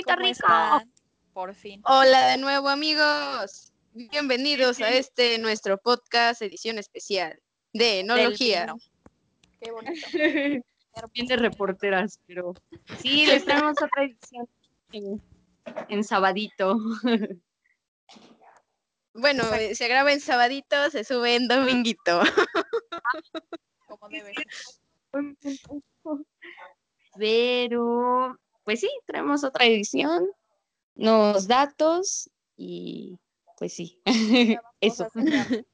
Rito ¿cómo Rico. están? Por fin. Hola de nuevo amigos. Bienvenidos a este nuestro podcast edición especial de enología. Qué bonito. Bien de reporteras, pero sí, les traemos otra edición en, en sabadito. Bueno, eh, se graba en sabadito, se sube en dominguito. Como debe. Pero, pues sí, traemos otra edición, nuevos datos y pues sí, eso.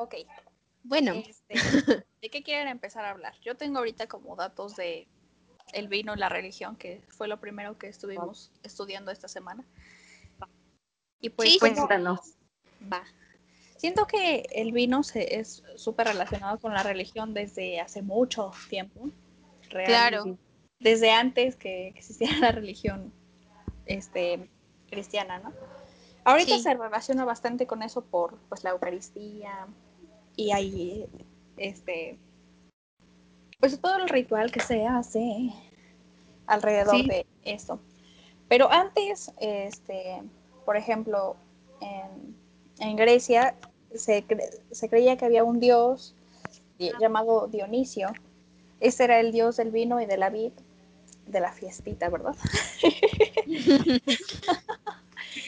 Ok. Bueno, Este, ¿De qué quieren empezar a hablar? Yo tengo ahorita como datos de el vino y la religión, que fue lo primero que estuvimos estudiando esta semana. Y pues, Sí, Cuéntanos. va. Siento que el vino se, es súper relacionado con la religión desde hace mucho tiempo. Real- claro. Desde antes que existiera la religión este, cristiana, ¿no? Ahorita Sí. se relaciona bastante con eso por pues la Eucaristía y hay este pues todo el ritual que se hace alrededor Sí. de esto. Pero antes, este, por ejemplo, en, en Grecia se, cre- se creía que había un dios di- llamado Dionisio. Ese era el dios del vino y de la vid, de la fiestita, ¿verdad?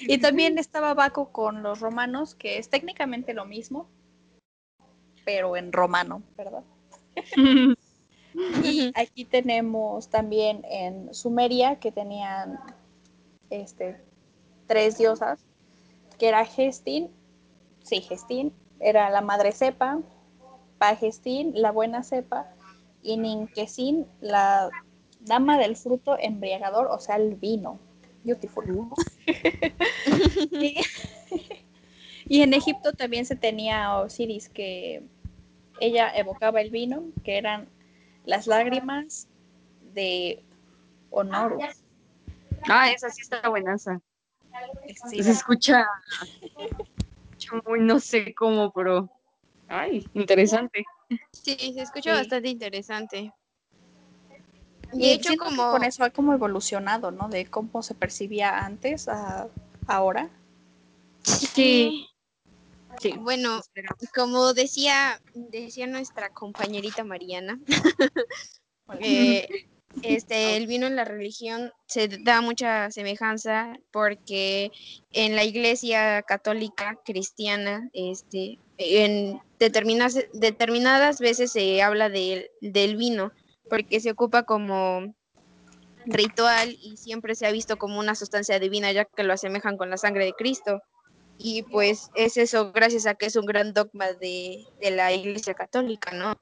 y también estaba Baco con los romanos, que es técnicamente lo mismo, pero en romano, ¿verdad? Y aquí tenemos también en Sumeria que tenían este, tres diosas, que era Gestin, sí, Gestin, era la madre cepa, Pagestin, la buena cepa, y Ninkesin, la dama del fruto embriagador, o sea, el vino. Beautiful. y, y en Egipto también se tenía a Osiris, que ella evocaba el vino, que eran las lágrimas de honor. Ah, esa sí está buenaza. Sí, Se escucha, escucha muy no sé cómo, pero ay, interesante. Sí, se escucha Sí. bastante interesante. Y De hecho, como con eso ha como evolucionado, ¿no? De cómo se percibía antes a ahora. Sí. Sí. Bueno, como decía, decía nuestra compañerita Mariana, eh, este, el vino en la religión se da mucha semejanza porque en la iglesia católica cristiana, este, en determinadas, veces se habla de- del vino porque se ocupa como ritual y siempre se ha visto como una sustancia divina ya que lo asemejan con la sangre de Cristo. Y pues es eso gracias a que es un gran dogma de, de la iglesia católica, ¿no?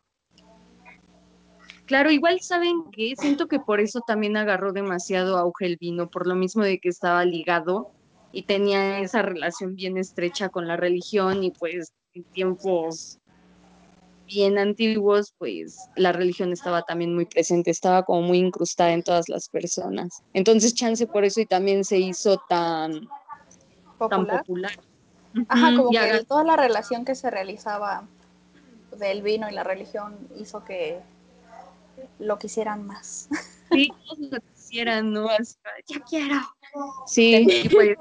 Claro, igual saben que siento que por eso también agarró demasiado auge el vino, por lo mismo de que estaba ligado y tenía esa relación bien estrecha con la religión y pues en tiempos bien antiguos, pues la religión estaba también muy presente, estaba como muy incrustada en todas las personas. Entonces, chance por eso y también se hizo tan, tan Popular. popular. Ajá, como y que toda la relación que se realizaba del vino y la religión hizo que lo quisieran más. Sí, lo quisieran, ¿no? Hasta, ya quiero. Sí, pues.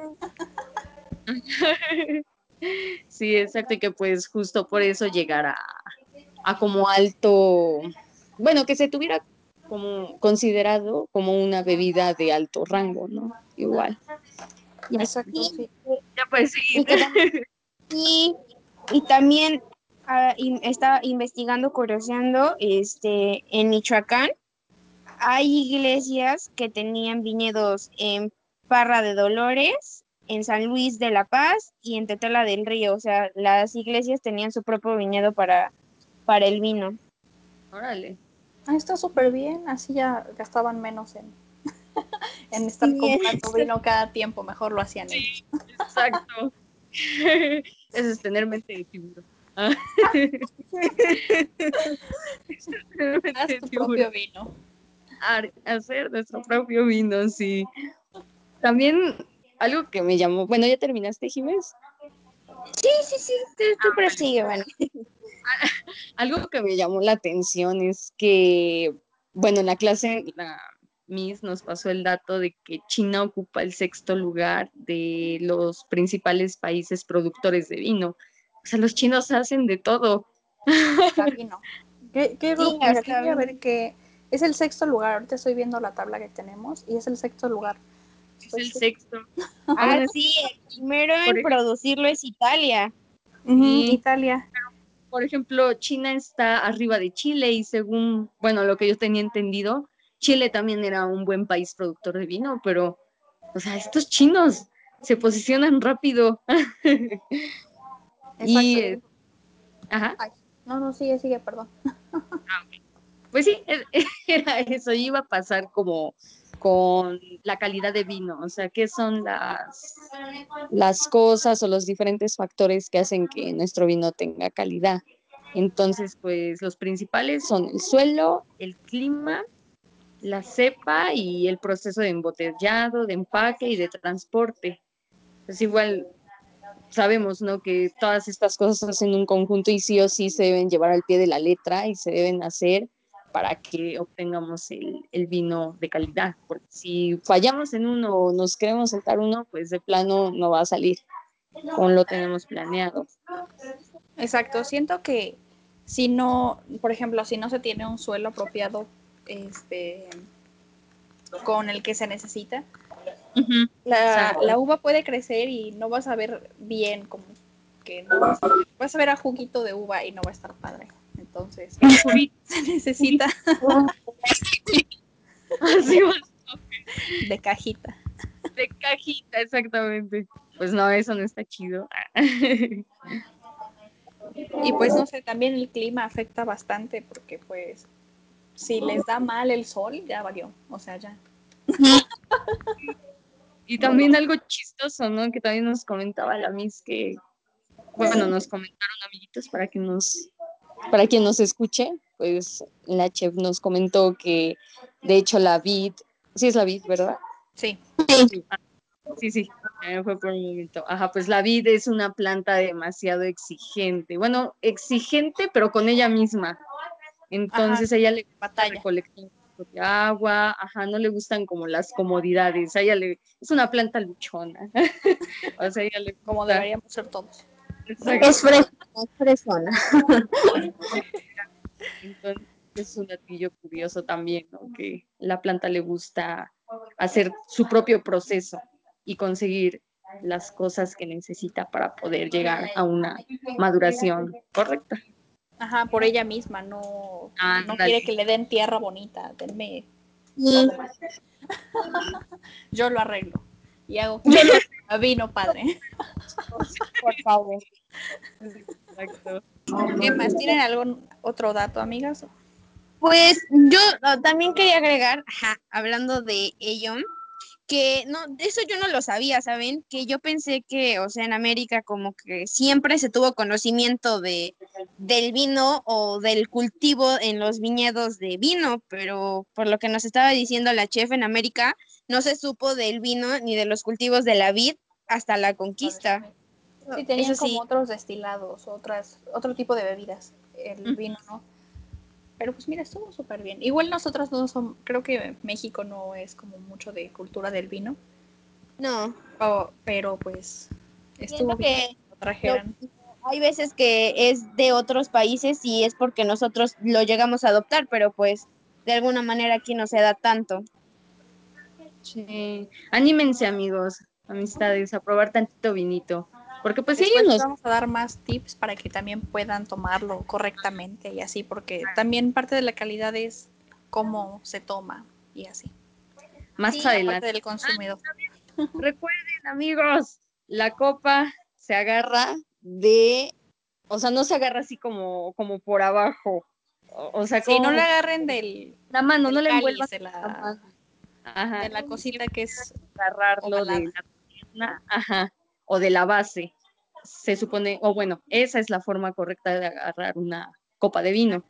sí, exacto, y que pues justo por eso llegara a como alto, bueno, que se tuviera como considerado como una bebida de alto rango, ¿no? Igual. Ya, Exacto, sí. ya pues sí. Y, y, y también ah, in- estaba investigando, curioseando, este, en Michoacán hay iglesias que tenían viñedos en Parra de Dolores, en San Luis de la Paz y en Tetela del Río. O sea, las iglesias tenían su propio viñedo para, para el vino. Órale. Ah, está súper bien, así ya gastaban menos en, en estar Sí, comprando vino cada tiempo, mejor lo hacían ellos. Exacto. Eso es tener mente de tiburón. Ah. Tener mente Haz de tu propio vino. Hacer nuestro propio vino, sí. También algo que me llamó, bueno, ¿ya terminaste, Jiménez? Sí, sí, sí, tú, tú prosigue, bueno. Algo que me llamó la atención es que, bueno, en la clase, la, Miss nos pasó el dato de que China ocupa el sexto lugar de los principales países productores de vino. O sea, los chinos hacen de todo. vino. ¿Qué, qué Sí, a ver que es el sexto lugar. Ahorita estoy viendo la tabla que tenemos y es el sexto lugar. Es Pues el sí. sexto. Ah, sí, el primero en producirlo es Italia. Italia. Por ejemplo, China está arriba de Chile y según, bueno, lo que yo tenía entendido, Chile también era un buen país productor de vino, pero, o sea, estos chinos se posicionan rápido. y, eh, ajá, Ay, no, no, sigue, sigue, perdón. pues sí, e- era eso, iba a pasar como con la calidad de vino, o sea, qué son las, las cosas o los diferentes factores que hacen que nuestro vino tenga calidad. Entonces, pues los principales son el suelo, el clima, la cepa y el proceso de embotellado, de empaque y de transporte. Pues igual sabemos, ¿no? Que todas estas cosas hacen un conjunto y sí o sí se deben llevar al pie de la letra y se deben hacer para que obtengamos el, el vino de calidad. Porque si fallamos en uno o nos queremos saltar uno, pues de plano no va a salir como lo tenemos planeado. Exacto, siento que si no, por ejemplo, si no se tiene un suelo apropiado este, con el que se necesita, la, Exacto. la uva puede crecer y no vas a ver bien, como que no vas a vas a ver a juguito de uva y no va a estar padre. Entonces, se necesita Así va, de cajita. de cajita, exactamente. Pues no, eso no está chido. Y pues no sé, también el clima afecta bastante porque pues si les da mal el sol, ya valió. O sea, ya. Y también algo chistoso, ¿no? Que también nos comentaba la Miss que, bueno, nos comentaron amiguitos para que nos, para quien nos escuche, pues la chef nos comentó que de hecho la vid, sí es la vid, ¿verdad? Sí. Sí, sí, eh, fue por un momento. Ajá, pues la vid es una planta demasiado exigente. Bueno, exigente, pero con ella misma. Entonces ella le Batalla. recolectar propia agua, ajá, no le gustan como las comodidades. A ella le, es una planta luchona. o sea, ella le Como deberíamos ser todos. Exacto. Es fresona, es fresona. Entonces, es un datillo curioso también, ¿no? Que la planta le gusta hacer su propio proceso y conseguir las cosas que necesita para poder llegar a una maduración correcta. Ajá, por ella misma, no, no quiere que le den tierra bonita, denme más. Yo lo arreglo y hago vino padre. por favor. Exacto. ¿Qué más? ¿Tienen algún otro dato, amigas? Pues yo también quería agregar, ajá, hablando de ello, que no, de eso yo no lo sabía, ¿saben? Que yo pensé que, o sea, en América como que siempre se tuvo conocimiento de del vino o del cultivo en los viñedos de vino, pero por lo que nos estaba diciendo la chef en América, no se supo del vino ni de los cultivos de la vid hasta la conquista. Sí, tenían Eso sí. como otros destilados, otras, otro tipo de bebidas. El vino, ¿no? Pero pues mira, estuvo súper bien. Igual nosotros no somos, creo que México no es como mucho de cultura del vino, No, o- pero pues estuvo bien que lo trajeran. hay veces que es de otros países y es porque nosotros lo llegamos a adoptar, pero pues de alguna manera aquí no se da tanto. Sí. Anímense, amigos, amistades, a probar tantito vinito. Porque pues sí, Después les nos vamos a dar más tips para que también puedan tomarlo correctamente y así, porque también parte de la calidad es cómo se toma y así. más Sí, adelante. del consumidor. Recuerden, amigos, la copa se agarra de, o sea, no se agarra así como, como por abajo. O, o sea, Sí, como no le agarren del, la mano, no le envuelvan la la, mano. Ajá. de la cosita que es agarrarlo de la pierna, ajá, o de la base. Se supone, o bueno, esa es la forma correcta de agarrar una copa de vino.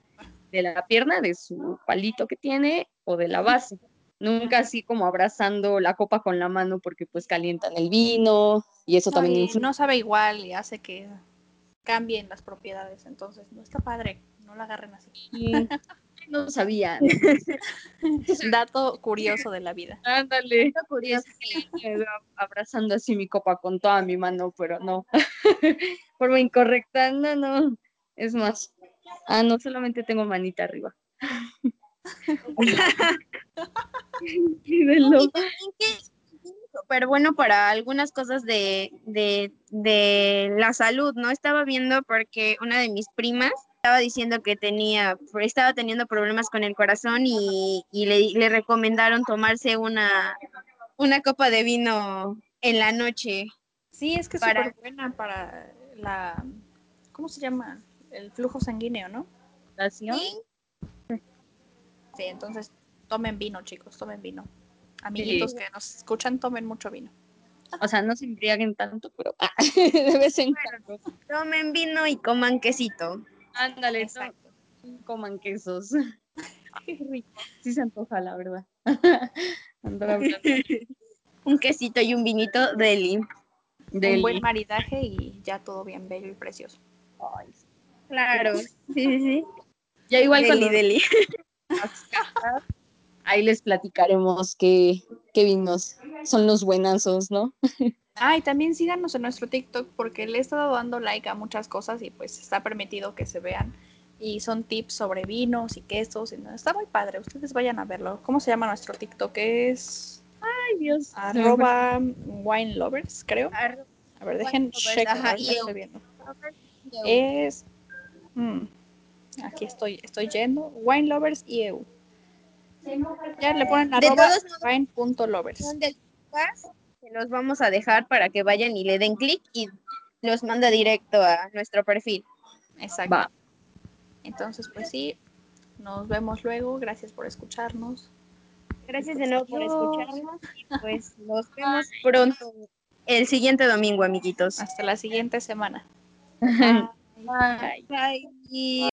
De la pierna, de su palito que tiene, o de la base. Nunca así como abrazando la copa con la mano porque pues calientan el vino y eso No, también y influye. no sabe igual y hace que cambien las propiedades, entonces no está padre, no la agarren así. no sabía. Dato curioso de la vida. Ándale. Está curioso. Me veo abrazando así mi copa con toda mi mano, pero no. Forma incorrecta, no, no. Es más. Ah, no, solamente tengo manita arriba. Súper bueno para algunas cosas de, de, de la salud, ¿no? Estaba viendo porque una de mis primas estaba diciendo que tenía, estaba teniendo problemas con el corazón y, y le, le recomendaron tomarse una, una copa de vino en la noche. Sí, es que es Para- súper buena para la. ¿Cómo se llama? El flujo sanguíneo, ¿no? Nación. Sí, Sí, entonces tomen vino, chicos, tomen vino. Amiguitos que nos escuchan, tomen mucho vino. O sea, no se embriaguen tanto, pero ah, de vez en cuando. tomen vino y coman quesito. Ándale, Exacto. no coman quesos. Qué rico. Sí se antoja, la verdad. Un quesito y un vinito deli. del- Un buen maridaje y ya todo bien bello y precioso. Ay, Claro, sí, sí, sí. Ya igual Deli, cuando deli. ahí les platicaremos qué, qué vinos son los buenazos, ¿no? Ah, y también síganos en nuestro TikTok porque le he estado dando like a muchas cosas y pues está permitido que se vean. Y son tips sobre vinos y quesos. Y no, está muy padre. Ustedes vayan a verlo. ¿Cómo se llama nuestro TikTok? Es Ay, Dios. arroba wine lovers, creo. A ver, dejen ajá, estoy viendo. Eh, Es. mm, aquí estoy, estoy yendo. Wine lovers y EU. Ya le ponen De arroba todos modos, wine.lovers. Se los vamos a dejar para que vayan y le den clic y los manda directo a nuestro perfil. Exacto. Va. Entonces, pues sí, nos vemos luego. Gracias por escucharnos. Gracias de nuevo por escucharnos y pues nos vemos pronto el siguiente domingo, amiguitos. Hasta la siguiente semana. Bye. Bye.